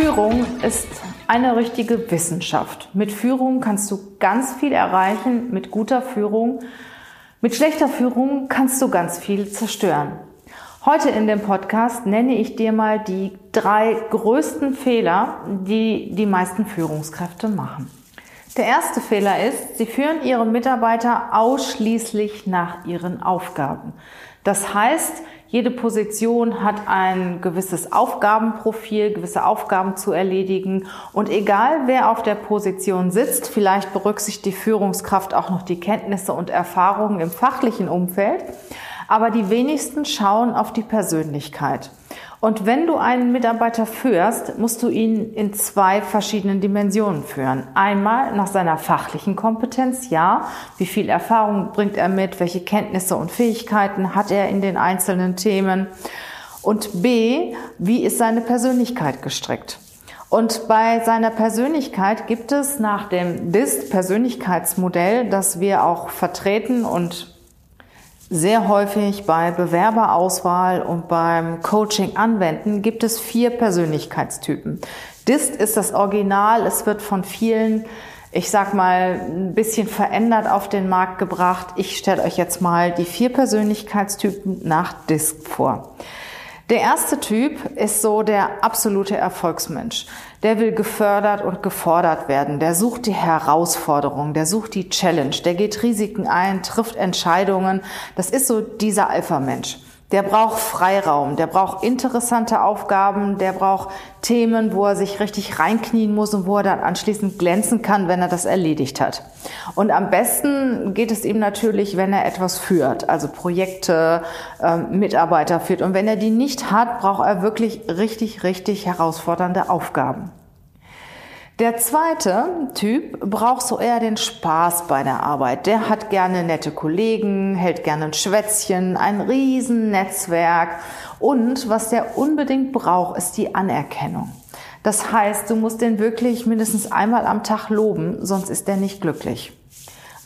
Führung ist eine richtige Wissenschaft. Mit Führung kannst du ganz viel erreichen, mit guter Führung. Mit schlechter Führung kannst du ganz viel zerstören. Heute in dem Podcast nenne ich dir mal die drei größten Fehler, die die meisten Führungskräfte machen. Der erste Fehler ist, sie führen ihre Mitarbeiter ausschließlich nach ihren Aufgaben. Das heißt, jede Position hat ein gewisses Aufgabenprofil, gewisse Aufgaben zu erledigen. Und egal wer auf der Position sitzt, vielleicht berücksichtigt die Führungskraft auch noch die Kenntnisse und Erfahrungen im fachlichen Umfeld. Aber die wenigsten schauen auf die Persönlichkeit. Und wenn du einen Mitarbeiter führst, musst du ihn in zwei verschiedenen Dimensionen führen. Einmal nach seiner fachlichen Kompetenz, ja, wie viel Erfahrung bringt er mit, welche Kenntnisse und Fähigkeiten hat er in den einzelnen Themen. Und B, wie ist seine Persönlichkeit gestrickt? Und bei seiner Persönlichkeit gibt es nach dem DIST-Persönlichkeitsmodell, das wir auch vertreten und sehr häufig bei Bewerberauswahl und beim Coaching anwenden, gibt es vier Persönlichkeitstypen. DIST ist das Original, es wird von vielen, ich sag mal, ein bisschen verändert auf den Markt gebracht. Ich stelle euch jetzt mal die vier Persönlichkeitstypen nach DIST vor. Der erste Typ ist so der absolute Erfolgsmensch. Der will gefördert und gefordert werden. Der sucht die Herausforderung, der sucht die Challenge, der geht Risiken ein, trifft Entscheidungen. Das ist so dieser Alpha-Mensch. Der braucht Freiraum, der braucht interessante Aufgaben, der braucht Themen, wo er sich richtig reinknien muss und wo er dann anschließend glänzen kann, wenn er das erledigt hat. Und am besten geht es ihm natürlich, wenn er etwas führt, also Projekte, äh, Mitarbeiter führt. Und wenn er die nicht hat, braucht er wirklich richtig, richtig herausfordernde Aufgaben. Der zweite Typ braucht so eher den Spaß bei der Arbeit. Der hat gerne nette Kollegen, hält gerne ein Schwätzchen, ein riesen Netzwerk und was der unbedingt braucht, ist die Anerkennung. Das heißt, du musst den wirklich mindestens einmal am Tag loben, sonst ist der nicht glücklich.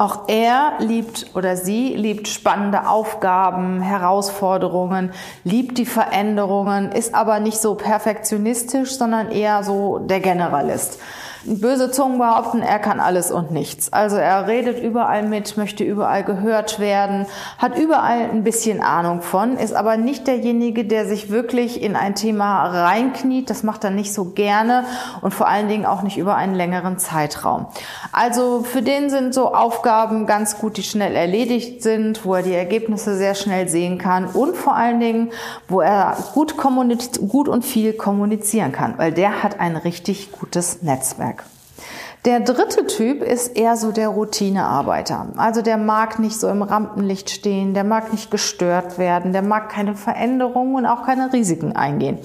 Auch er liebt oder sie liebt spannende Aufgaben, Herausforderungen, liebt die Veränderungen, ist aber nicht so perfektionistisch, sondern eher so der Generalist. Böse Zungen behaupten, er kann alles und nichts. Also er redet überall mit, möchte überall gehört werden, hat überall ein bisschen Ahnung von, ist aber nicht derjenige, der sich wirklich in ein Thema reinkniet. Das macht er nicht so gerne und vor allen Dingen auch nicht über einen längeren Zeitraum. Also für den sind so Aufgaben ganz gut, die schnell erledigt sind, wo er die Ergebnisse sehr schnell sehen kann und vor allen Dingen, wo er gut, gut und viel kommunizieren kann, weil der hat ein richtig gutes Netzwerk. Der dritte Typ ist eher so der Routinearbeiter. Also der mag nicht so im Rampenlicht stehen, der mag nicht gestört werden, der mag keine Veränderungen und auch keine Risiken eingehen.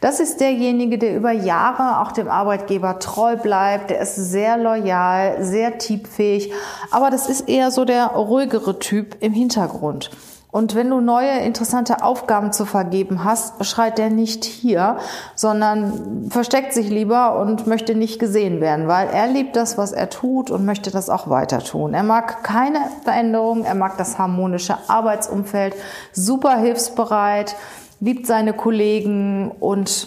Das ist derjenige, der über Jahre auch dem Arbeitgeber treu bleibt, der ist sehr loyal, sehr teamfähig, aber das ist eher so der ruhigere Typ im Hintergrund. Und wenn du neue interessante Aufgaben zu vergeben hast, schreit der nicht hier, sondern versteckt sich lieber und möchte nicht gesehen werden, weil er liebt das, was er tut und möchte das auch weiter tun. Er mag keine Veränderung, er mag das harmonische Arbeitsumfeld, super hilfsbereit, liebt seine Kollegen und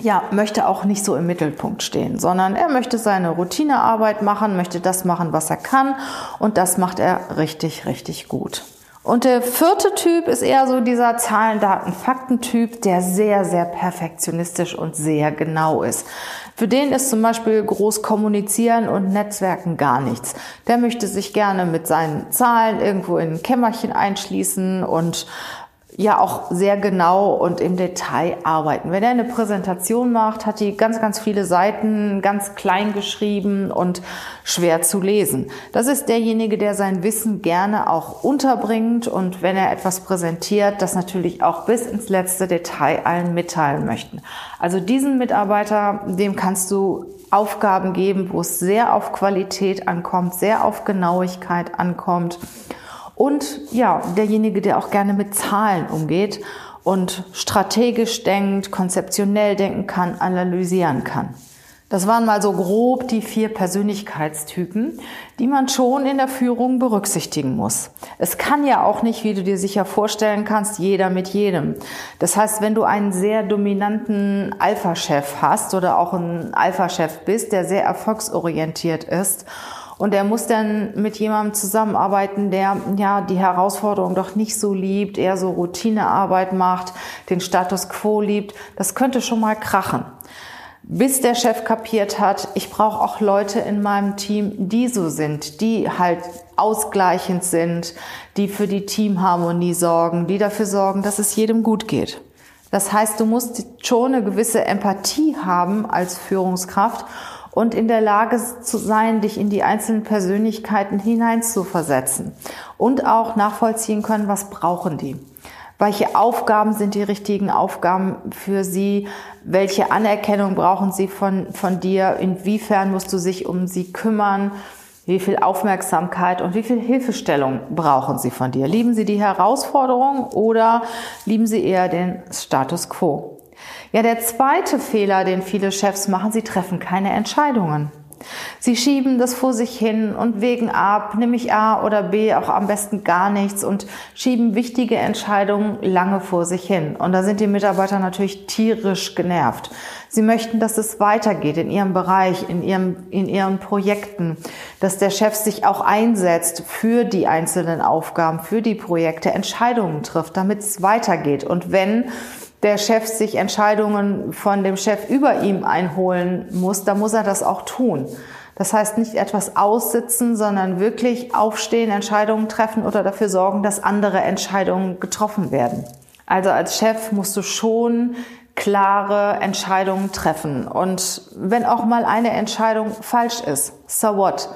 ja, möchte auch nicht so im Mittelpunkt stehen, sondern er möchte seine Routinearbeit machen, möchte das machen, was er kann und das macht er richtig, richtig gut. Und der vierte Typ ist eher so dieser Zahlen, Daten, Fakten-Typ, der sehr, sehr perfektionistisch und sehr genau ist. Für den ist zum Beispiel groß kommunizieren und Netzwerken gar nichts. Der möchte sich gerne mit seinen Zahlen irgendwo in ein Kämmerchen einschließen und ja auch sehr genau und im Detail arbeiten. Wenn er eine Präsentation macht, hat die ganz, ganz viele Seiten, ganz klein geschrieben und schwer zu lesen. Das ist derjenige, der sein Wissen gerne auch unterbringt und wenn er etwas präsentiert, das natürlich auch bis ins letzte Detail allen mitteilen möchten. Also diesen Mitarbeiter, dem kannst du Aufgaben geben, wo es sehr auf Qualität ankommt, sehr auf Genauigkeit ankommt und ja, derjenige, der auch gerne mit Zahlen umgeht und strategisch denkt, konzeptionell denken kann, analysieren kann. Das waren mal so grob die vier Persönlichkeitstypen, die man schon in der Führung berücksichtigen muss. Es kann ja auch nicht, wie du dir sicher vorstellen kannst, jeder mit jedem. Das heißt, wenn du einen sehr dominanten Alpha-Chef hast oder auch ein Alpha-Chef bist, der sehr erfolgsorientiert ist und er muss dann mit jemandem zusammenarbeiten, der ja die Herausforderung doch nicht so liebt, eher so Routinearbeit macht, den Status quo liebt. Das könnte schon mal krachen. Bis der Chef kapiert hat, ich brauche auch Leute in meinem Team, die so sind, die halt ausgleichend sind, die für die Teamharmonie sorgen, die dafür sorgen, dass es jedem gut geht. Das heißt, du musst schon eine gewisse Empathie haben als Führungskraft und in der Lage zu sein, dich in die einzelnen Persönlichkeiten hineinzuversetzen und auch nachvollziehen können, was brauchen die. Welche Aufgaben sind die richtigen Aufgaben für sie? Welche Anerkennung brauchen sie von, von dir? Inwiefern musst du sich um sie kümmern? Wie viel Aufmerksamkeit und wie viel Hilfestellung brauchen sie von dir? Lieben sie die Herausforderung oder lieben sie eher den Status quo? Ja, der zweite Fehler, den viele Chefs machen, sie treffen keine Entscheidungen. Sie schieben das vor sich hin und wägen ab, nämlich A oder B, auch am besten gar nichts und schieben wichtige Entscheidungen lange vor sich hin. Und da sind die Mitarbeiter natürlich tierisch genervt. Sie möchten, dass es weitergeht in ihrem Bereich, in, ihrem, in ihren Projekten, dass der Chef sich auch einsetzt für die einzelnen Aufgaben, für die Projekte, Entscheidungen trifft, damit es weitergeht. Und wenn der Chef sich Entscheidungen von dem Chef über ihm einholen muss, dann muss er das auch tun. Das heißt nicht etwas aussitzen, sondern wirklich aufstehen, Entscheidungen treffen oder dafür sorgen, dass andere Entscheidungen getroffen werden. Also als Chef musst du schon klare Entscheidungen treffen. Und wenn auch mal eine Entscheidung falsch ist, so what?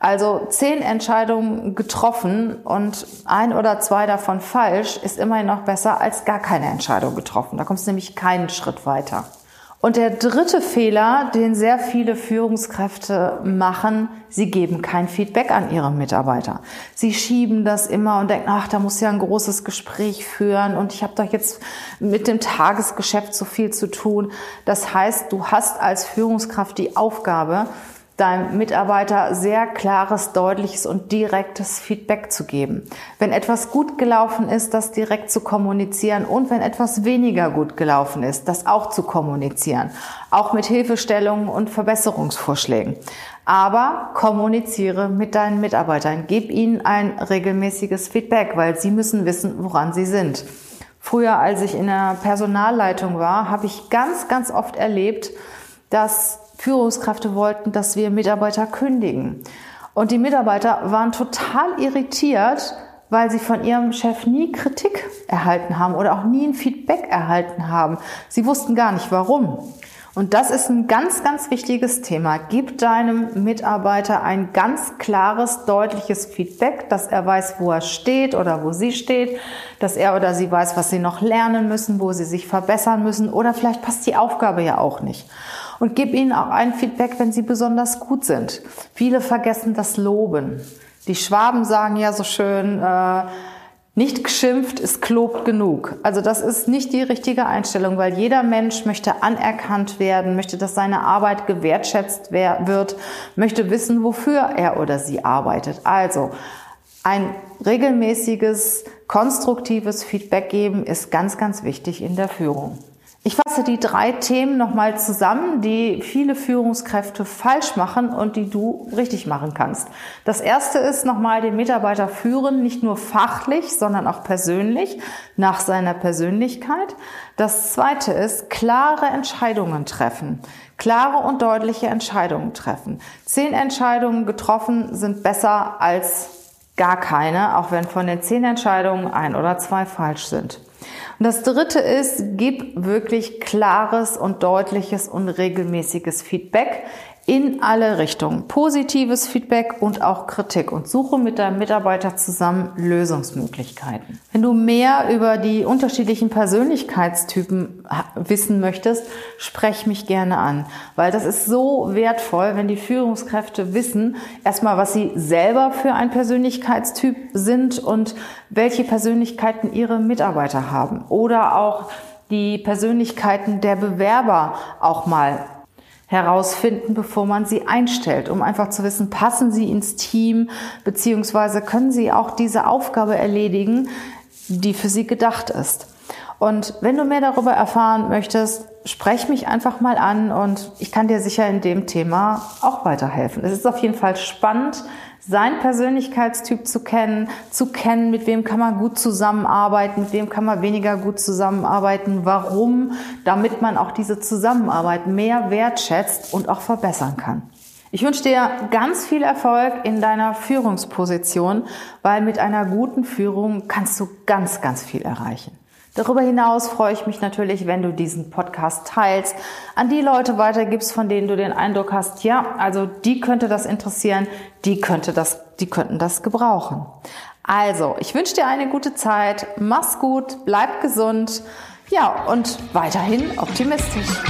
Also zehn Entscheidungen getroffen und ein oder zwei davon falsch ist immerhin noch besser als gar keine Entscheidung getroffen. Da kommst du nämlich keinen Schritt weiter. Und der dritte Fehler, den sehr viele Führungskräfte machen, sie geben kein Feedback an ihre Mitarbeiter. Sie schieben das immer und denken, ach, da muss ja ein großes Gespräch führen und ich habe doch jetzt mit dem Tagesgeschäft so viel zu tun. Das heißt, du hast als Führungskraft die Aufgabe, deinem Mitarbeiter sehr klares, deutliches und direktes Feedback zu geben. Wenn etwas gut gelaufen ist, das direkt zu kommunizieren und wenn etwas weniger gut gelaufen ist, das auch zu kommunizieren. Auch mit Hilfestellungen und Verbesserungsvorschlägen. Aber kommuniziere mit deinen Mitarbeitern. Gib ihnen ein regelmäßiges Feedback, weil sie müssen wissen, woran sie sind. Früher, als ich in der Personalleitung war, habe ich ganz, ganz oft erlebt, dass Führungskräfte wollten, dass wir Mitarbeiter kündigen. Und die Mitarbeiter waren total irritiert, weil sie von ihrem Chef nie Kritik erhalten haben oder auch nie ein Feedback erhalten haben. Sie wussten gar nicht warum. Und das ist ein ganz, ganz wichtiges Thema. Gib deinem Mitarbeiter ein ganz klares, deutliches Feedback, dass er weiß, wo er steht oder wo sie steht, dass er oder sie weiß, was sie noch lernen müssen, wo sie sich verbessern müssen oder vielleicht passt die Aufgabe ja auch nicht und gib ihnen auch ein Feedback, wenn sie besonders gut sind. Viele vergessen das Loben. Die Schwaben sagen ja so schön, äh, nicht geschimpft ist gelobt genug. Also das ist nicht die richtige Einstellung, weil jeder Mensch möchte anerkannt werden, möchte, dass seine Arbeit gewertschätzt wird, möchte wissen, wofür er oder sie arbeitet. Also ein regelmäßiges, konstruktives Feedback geben ist ganz, ganz wichtig in der Führung. Ich fasse die drei Themen nochmal zusammen, die viele Führungskräfte falsch machen und die du richtig machen kannst. Das erste ist nochmal den Mitarbeiter führen, nicht nur fachlich, sondern auch persönlich, nach seiner Persönlichkeit. Das zweite ist klare Entscheidungen treffen. Klare und deutliche Entscheidungen treffen. Zehn Entscheidungen getroffen sind besser als gar keine, auch wenn von den zehn Entscheidungen ein oder zwei falsch sind. Und das dritte ist, gib wirklich klares und deutliches und regelmäßiges Feedback in alle Richtungen. Positives Feedback und auch Kritik und suche mit deinem Mitarbeiter zusammen Lösungsmöglichkeiten. Wenn du mehr über die unterschiedlichen Persönlichkeitstypen wissen möchtest, sprech mich gerne an, weil das ist so wertvoll, wenn die Führungskräfte wissen, erstmal, was sie selber für ein Persönlichkeitstyp sind und welche Persönlichkeiten ihre Mitarbeiter haben oder auch die Persönlichkeiten der Bewerber auch mal herausfinden, bevor man sie einstellt, um einfach zu wissen, passen sie ins Team, beziehungsweise können sie auch diese Aufgabe erledigen, die für sie gedacht ist. Und wenn du mehr darüber erfahren möchtest, sprech mich einfach mal an und ich kann dir sicher in dem Thema auch weiterhelfen. Es ist auf jeden Fall spannend, seinen Persönlichkeitstyp zu kennen, zu kennen, mit wem kann man gut zusammenarbeiten, mit wem kann man weniger gut zusammenarbeiten, warum, damit man auch diese Zusammenarbeit mehr wertschätzt und auch verbessern kann. Ich wünsche dir ganz viel Erfolg in deiner Führungsposition, weil mit einer guten Führung kannst du ganz, ganz viel erreichen. Darüber hinaus freue ich mich natürlich, wenn du diesen Podcast teilst, an die Leute weitergibst, von denen du den Eindruck hast, ja, also die könnte das interessieren, die könnte das, die könnten das gebrauchen. Also, ich wünsche dir eine gute Zeit, mach's gut, bleib gesund, ja, und weiterhin optimistisch.